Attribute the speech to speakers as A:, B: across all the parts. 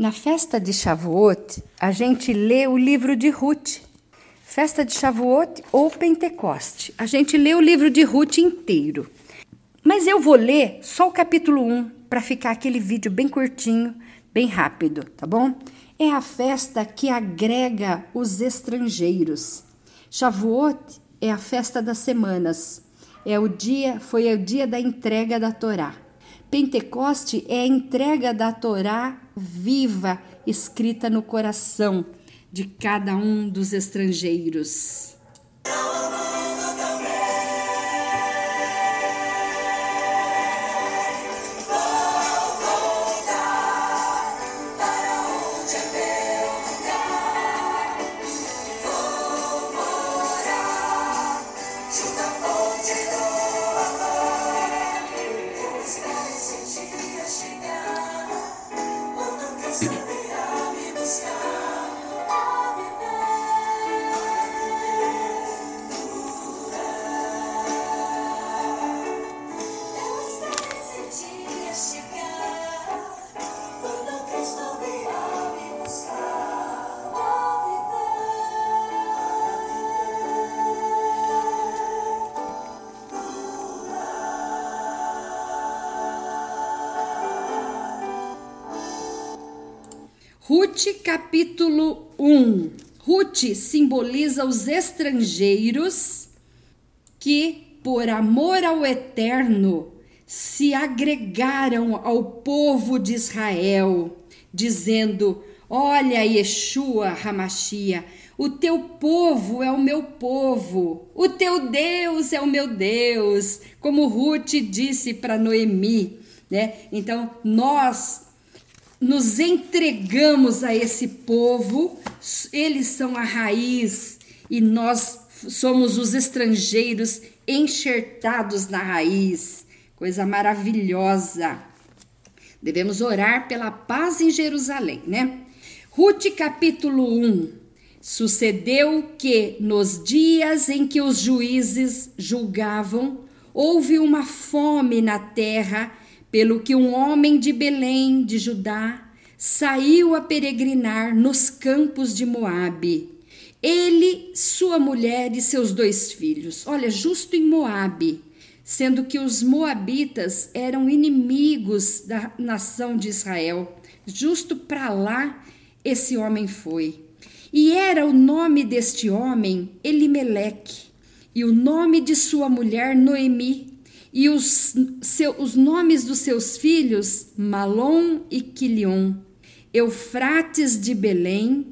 A: Na festa de Shavuot, a gente lê o livro de Ruth. Festa de Shavuot ou Pentecoste. A gente lê o livro de Ruth inteiro. Mas eu vou ler só o capítulo 1 para ficar aquele vídeo bem curtinho, bem rápido, tá bom? É a festa que agrega os estrangeiros. Shavuot é a festa das semanas. É o dia, foi o dia da entrega da Torá. Pentecoste é a entrega da Torá viva, escrita no coração de cada um dos estrangeiros. Ruth, capítulo 1. Ruth simboliza os estrangeiros que, por amor ao eterno, se agregaram ao povo de Israel, dizendo: Olha, Yeshua Hamashia, o teu povo é o meu povo, o teu Deus é o meu Deus, como Ruth disse para Noemi, né? Então, nós nos entregamos a esse povo, eles são a raiz e nós somos os estrangeiros enxertados na raiz. Coisa maravilhosa. Devemos orar pela paz em Jerusalém, né? Ruth capítulo 1. Sucedeu que nos dias em que os juízes julgavam, houve uma fome na terra pelo que um homem de Belém, de Judá, saiu a peregrinar nos campos de Moabe. Ele, sua mulher e seus dois filhos. Olha, justo em Moabe, sendo que os moabitas eram inimigos da nação de Israel. Justo para lá esse homem foi. E era o nome deste homem Elimeleque, e o nome de sua mulher Noemi, e os, seu, os nomes dos seus filhos, Malom e Quilion, Eufrates de Belém,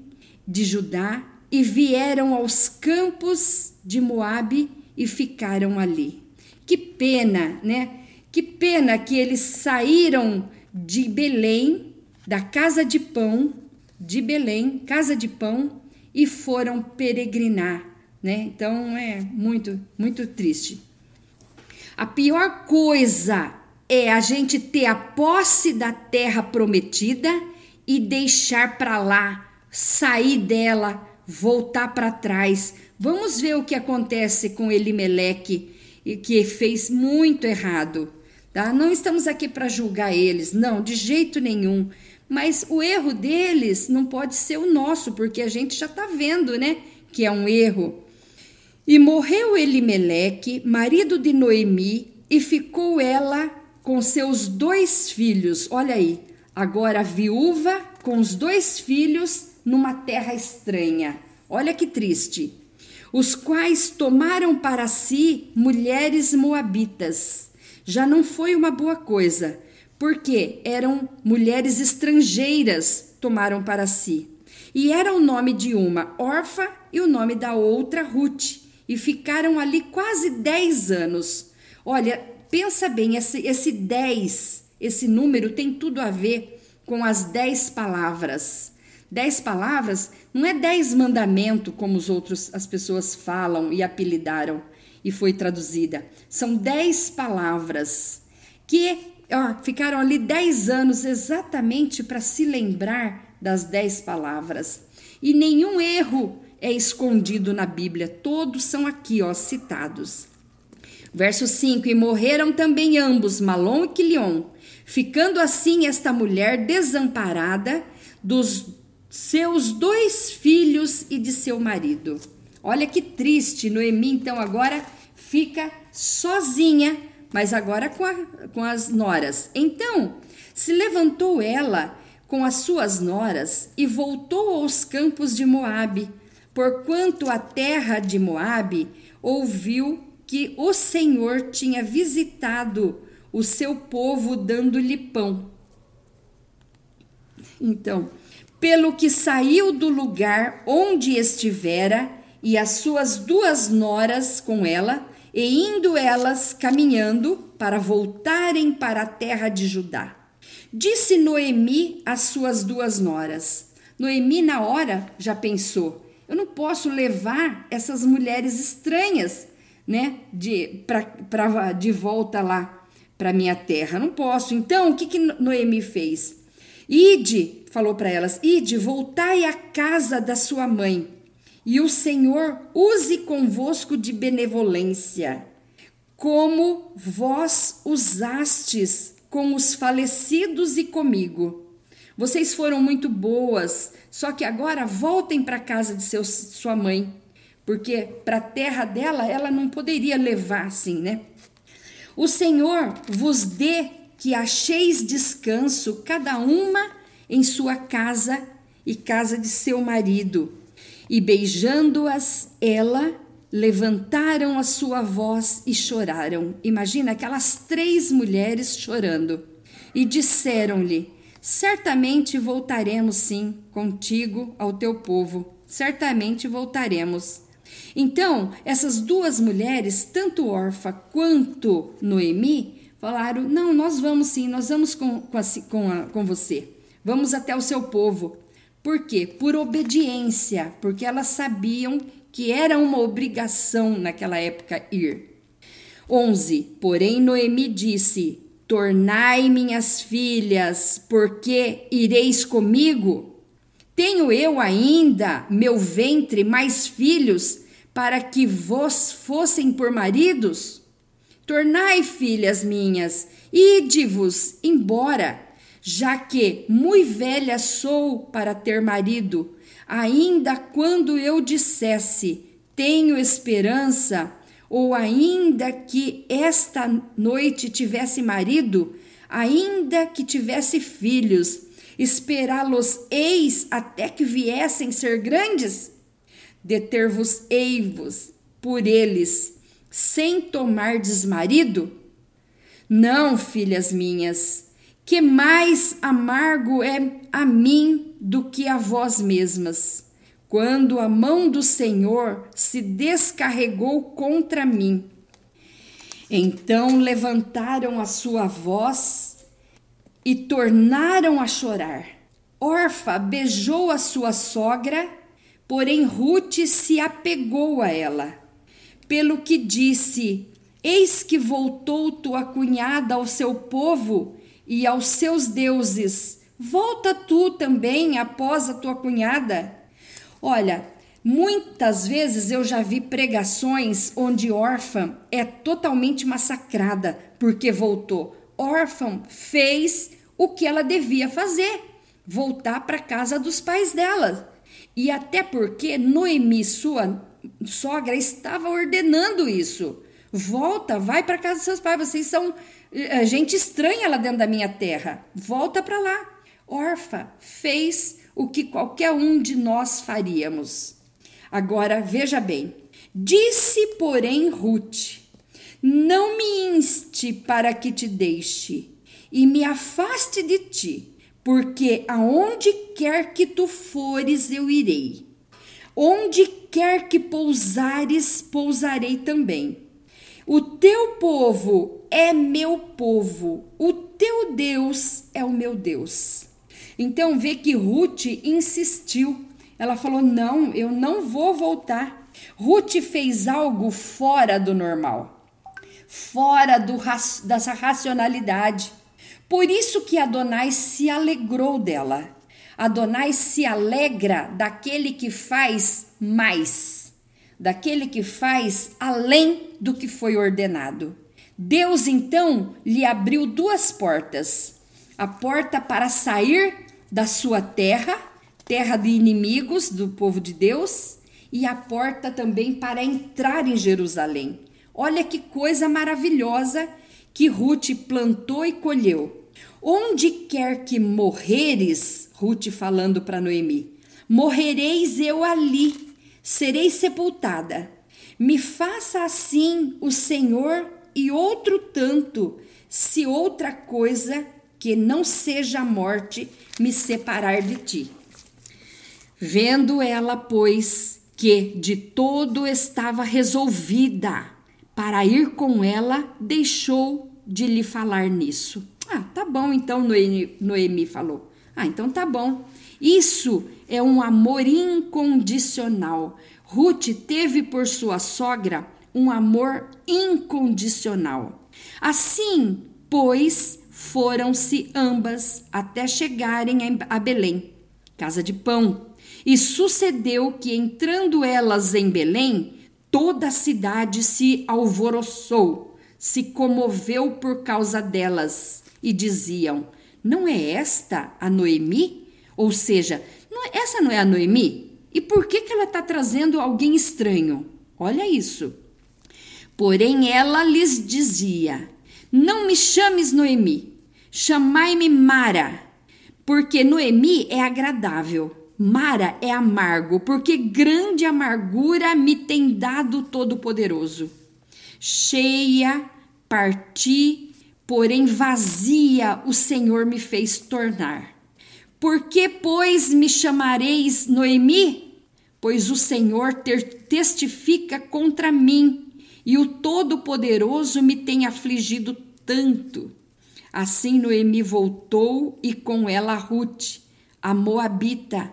A: de Judá, e vieram aos campos de Moabe e ficaram ali. Que pena, né? Que pena que eles saíram de Belém, da casa de pão, de Belém, casa de pão, e foram peregrinar, né? Então é muito, muito triste. A pior coisa é a gente ter a posse da terra prometida e deixar para lá, sair dela, voltar para trás. Vamos ver o que acontece com Elimeleque, que fez muito errado. Tá? Não estamos aqui para julgar eles, não, de jeito nenhum. Mas o erro deles não pode ser o nosso, porque a gente já está vendo, né, que é um erro. E morreu Elimeleque, marido de Noemi, e ficou ela com seus dois filhos. Olha aí, agora viúva com os dois filhos numa terra estranha. Olha que triste. Os quais tomaram para si mulheres moabitas. Já não foi uma boa coisa, porque eram mulheres estrangeiras tomaram para si. E era o nome de uma órfã e o nome da outra Ruth e ficaram ali quase 10 anos. Olha, pensa bem, esse, esse 10, esse número tem tudo a ver com as 10 palavras. 10 palavras não é 10 mandamentos, como os outros as pessoas falam e apelidaram e foi traduzida. São 10 palavras que ó, ficaram ali 10 anos exatamente para se lembrar das 10 palavras. E nenhum erro é escondido na Bíblia, todos são aqui, ó, citados. Verso 5: E morreram também ambos, Malom e Quilion, ficando assim esta mulher desamparada dos seus dois filhos e de seu marido. Olha que triste, Noemi então agora fica sozinha, mas agora com, a, com as noras. Então se levantou ela com as suas noras e voltou aos campos de Moabe, porquanto a terra de Moabe ouviu que o Senhor tinha visitado o seu povo dando-lhe pão. Então, pelo que saiu do lugar onde estivera e as suas duas noras com ela, e indo elas caminhando para voltarem para a terra de Judá. Disse Noemi às suas duas noras. Noemi, na hora, já pensou: eu não posso levar essas mulheres estranhas, né, de, pra, pra, de volta lá para minha terra. Não posso. Então, o que, que Noemi fez? Ide, falou para elas: Ide, voltai à casa da sua mãe, e o Senhor use convosco de benevolência, como vós usastes com os falecidos e comigo. Vocês foram muito boas, só que agora voltem para casa de sua mãe, porque para a terra dela ela não poderia levar assim, né? O Senhor vos dê que acheis descanso, cada uma em sua casa e casa de seu marido. E beijando-as, ela levantaram a sua voz e choraram. Imagina aquelas três mulheres chorando. E disseram-lhe: Certamente voltaremos sim contigo ao teu povo. Certamente voltaremos. Então, essas duas mulheres, tanto Orfa quanto Noemi, falaram: Não, nós vamos sim, nós vamos com, com, a, com, a, com você. Vamos até o seu povo. Por quê? Por obediência, porque elas sabiam que era uma obrigação naquela época ir. 11. Porém, Noemi disse: Tornai minhas filhas, porque ireis comigo? Tenho eu ainda, meu ventre, mais filhos, para que vos fossem por maridos? Tornai, filhas minhas, ide-vos embora, já que muito velha sou para ter marido. Ainda quando eu dissesse, tenho esperança, ou ainda que esta noite tivesse marido, ainda que tivesse filhos, esperá-los-eis até que viessem ser grandes? Deter-vos-ei-vos por eles, sem tomar desmarido? Não, filhas minhas, que mais amargo é a mim do que a vós mesmas, quando a mão do Senhor se descarregou contra mim. Então levantaram a sua voz e tornaram a chorar. Orfa beijou a sua sogra, porém Ruth se apegou a ela. Pelo que disse: Eis que voltou tua cunhada ao seu povo e aos seus deuses. Volta tu também após a tua cunhada. Olha, muitas vezes eu já vi pregações onde órfã é totalmente massacrada porque voltou. Órfã fez o que ela devia fazer: voltar para casa dos pais dela. E até porque Noemi, sua sogra, estava ordenando isso. Volta, vai para casa dos seus pais. Vocês são é, gente estranha lá dentro da minha terra. Volta para lá. Orfa fez o que qualquer um de nós faríamos. Agora veja bem: disse, porém, Ruth: Não me inste para que te deixe e me afaste de ti, porque aonde quer que tu fores, eu irei. Onde quer que pousares, pousarei também. O teu povo é meu povo, o teu Deus é o meu Deus. Então vê que Ruth insistiu. Ela falou: Não, eu não vou voltar. Ruth fez algo fora do normal, fora do, dessa racionalidade. Por isso que Adonai se alegrou dela. Adonai se alegra daquele que faz mais, daquele que faz além do que foi ordenado. Deus então lhe abriu duas portas. a porta para sair da sua terra, terra de inimigos do povo de Deus, e a porta também para entrar em Jerusalém. Olha que coisa maravilhosa que Ruth plantou e colheu. Onde quer que morreres, Ruth falando para Noemi, morrereis eu ali, serei sepultada. Me faça assim o Senhor e outro tanto, se outra coisa que não seja a morte me separar de ti. Vendo ela, pois, que de todo estava resolvida para ir com ela, deixou de lhe falar nisso. Ah, tá bom, então, Noemi, Noemi falou. Ah, então tá bom. Isso é um amor incondicional. Ruth teve por sua sogra um amor incondicional. Assim, pois, foram-se ambas até chegarem a Belém, casa de pão. E sucedeu que, entrando elas em Belém, toda a cidade se alvoroçou, se comoveu por causa delas, e diziam: Não é esta a Noemi? Ou seja, não, essa não é a Noemi? E por que, que ela está trazendo alguém estranho? Olha isso. Porém, ela lhes dizia: Não me chames Noemi, chamai-me Mara, porque Noemi é agradável. Mara é amargo, porque grande amargura me tem dado Todo-Poderoso. Cheia, parti, porém vazia o Senhor me fez tornar. Por que, pois, me chamareis Noemi? Pois o Senhor testifica contra mim e o Todo-Poderoso me tem afligido tanto. Assim Noemi voltou e com ela Ruth, a Moabita,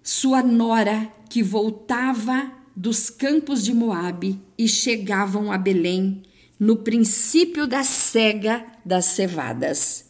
A: sua nora, que voltava dos campos de Moabe e chegavam a Belém no princípio da cega das cevadas.